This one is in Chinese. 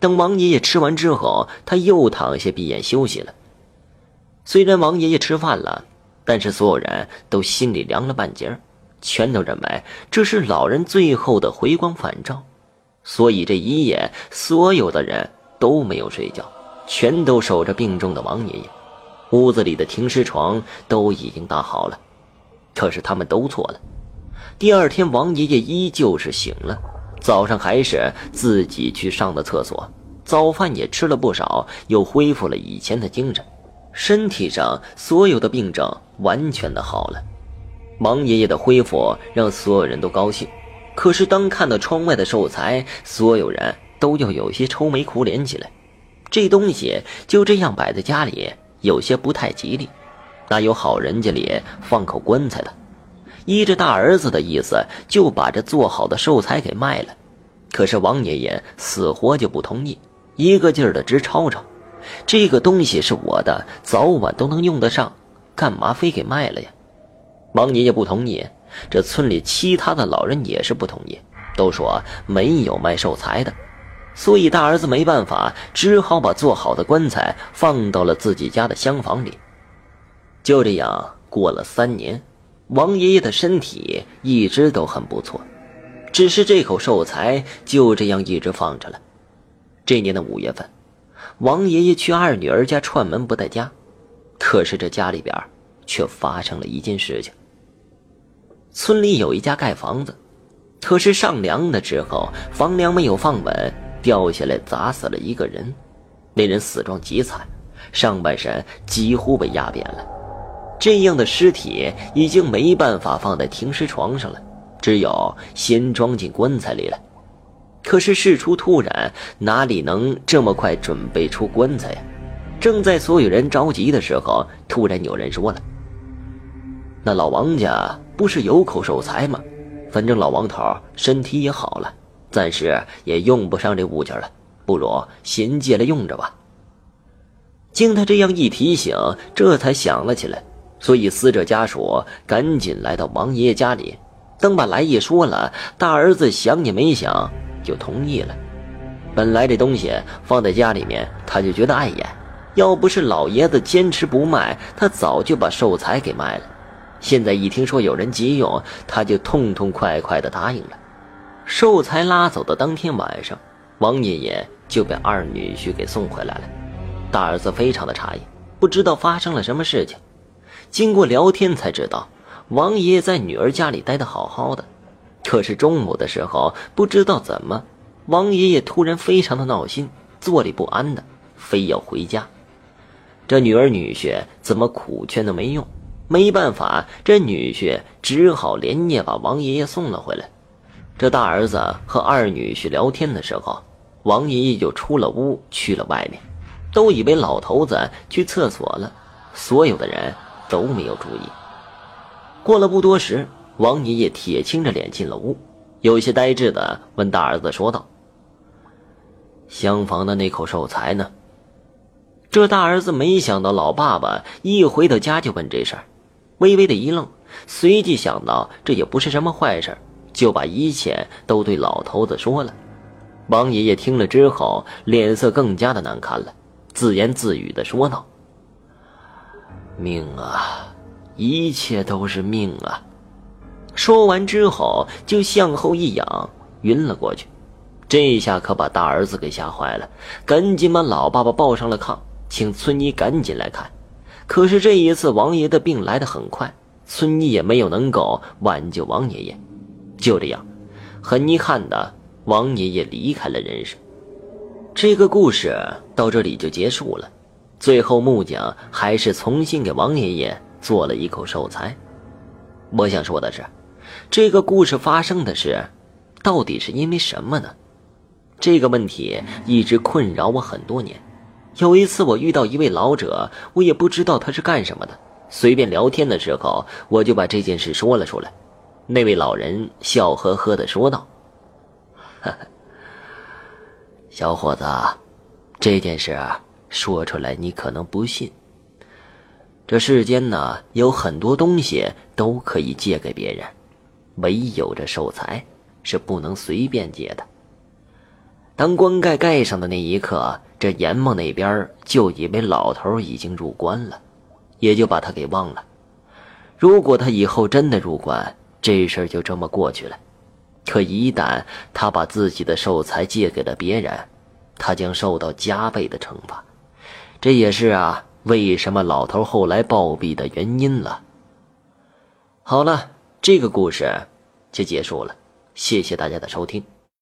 等王爷爷吃完之后，他又躺下闭眼休息了。虽然王爷爷吃饭了，但是所有人都心里凉了半截儿，全都认为这是老人最后的回光返照。所以这一夜，所有的人都没有睡觉，全都守着病重的王爷爷。屋子里的停尸床都已经搭好了，可是他们都错了。第二天，王爷爷依旧是醒了，早上还是自己去上的厕所，早饭也吃了不少，又恢复了以前的精神，身体上所有的病症完全的好了。王爷爷的恢复让所有人都高兴，可是当看到窗外的寿材，所有人都又有些愁眉苦脸起来。这东西就这样摆在家里。有些不太吉利，哪有好人家里放口棺材的？依着大儿子的意思，就把这做好的寿材给卖了。可是王爷爷死活就不同意，一个劲儿的直吵吵：“这个东西是我的，早晚都能用得上，干嘛非给卖了呀？”王爷爷不同意，这村里其他的老人也是不同意，都说没有卖寿材的。所以大儿子没办法，只好把做好的棺材放到了自己家的厢房里。就这样过了三年，王爷爷的身体一直都很不错，只是这口寿材就这样一直放着了。这年的五月份，王爷爷去二女儿家串门不在家，可是这家里边却发生了一件事情。村里有一家盖房子，可是上梁的时候房梁没有放稳。掉下来砸死了一个人，那人死状极惨，上半身几乎被压扁了。这样的尸体已经没办法放在停尸床上了，只有先装进棺材里了。可是事出突然，哪里能这么快准备出棺材呀？正在所有人着急的时候，突然有人说了：“那老王家不是有口寿材吗？反正老王头身体也好了。”暂时也用不上这物件了，不如先借来用着吧。经他这样一提醒，这才想了起来，所以死者家属赶紧来到王爷爷家里。等把来意说了，大儿子想也没想就同意了。本来这东西放在家里面，他就觉得碍眼，要不是老爷子坚持不卖，他早就把寿材给卖了。现在一听说有人急用，他就痛痛快快的答应了。寿材拉走的当天晚上，王爷爷就被二女婿给送回来了。大儿子非常的诧异，不知道发生了什么事情。经过聊天才知道，王爷爷在女儿家里待得好好的，可是中午的时候，不知道怎么，王爷爷突然非常的闹心，坐立不安的，非要回家。这女儿女婿怎么苦劝都没用，没办法，这女婿只好连夜把王爷爷送了回来。这大儿子和二女婿聊天的时候，王爷爷就出了屋去了外面，都以为老头子去厕所了，所有的人都没有注意。过了不多时，王爷爷铁青着脸进了屋，有些呆滞的问大儿子说道：“厢房的那口寿材呢？”这大儿子没想到老爸爸一回到家就问这事儿，微微的一愣，随即想到这也不是什么坏事。就把一切都对老头子说了。王爷爷听了之后，脸色更加的难看了，自言自语的说道：“命啊，一切都是命啊！”说完之后，就向后一仰，晕了过去。这一下可把大儿子给吓坏了，赶紧把老爸爸抱上了炕，请村医赶紧来看。可是这一次，王爷的病来得很快，村医也没有能够挽救王爷爷。就这样，很遗憾的，王爷爷离开了人世。这个故事到这里就结束了。最后，木匠还是重新给王爷爷做了一口寿材。我想说的是，这个故事发生的是，到底是因为什么呢？这个问题一直困扰我很多年。有一次，我遇到一位老者，我也不知道他是干什么的，随便聊天的时候，我就把这件事说了出来。那位老人笑呵呵的说道：“呵 呵小伙子，这件事说出来你可能不信。这世间呢，有很多东西都可以借给别人，唯有这寿材是不能随便借的。当棺盖盖上的那一刻，这阎王那边就以为老头已经入关了，也就把他给忘了。如果他以后真的入关，这事儿就这么过去了。可一旦他把自己的寿材借给了别人，他将受到加倍的惩罚。这也是啊，为什么老头后来暴毙的原因了。好了，这个故事就结束了，谢谢大家的收听。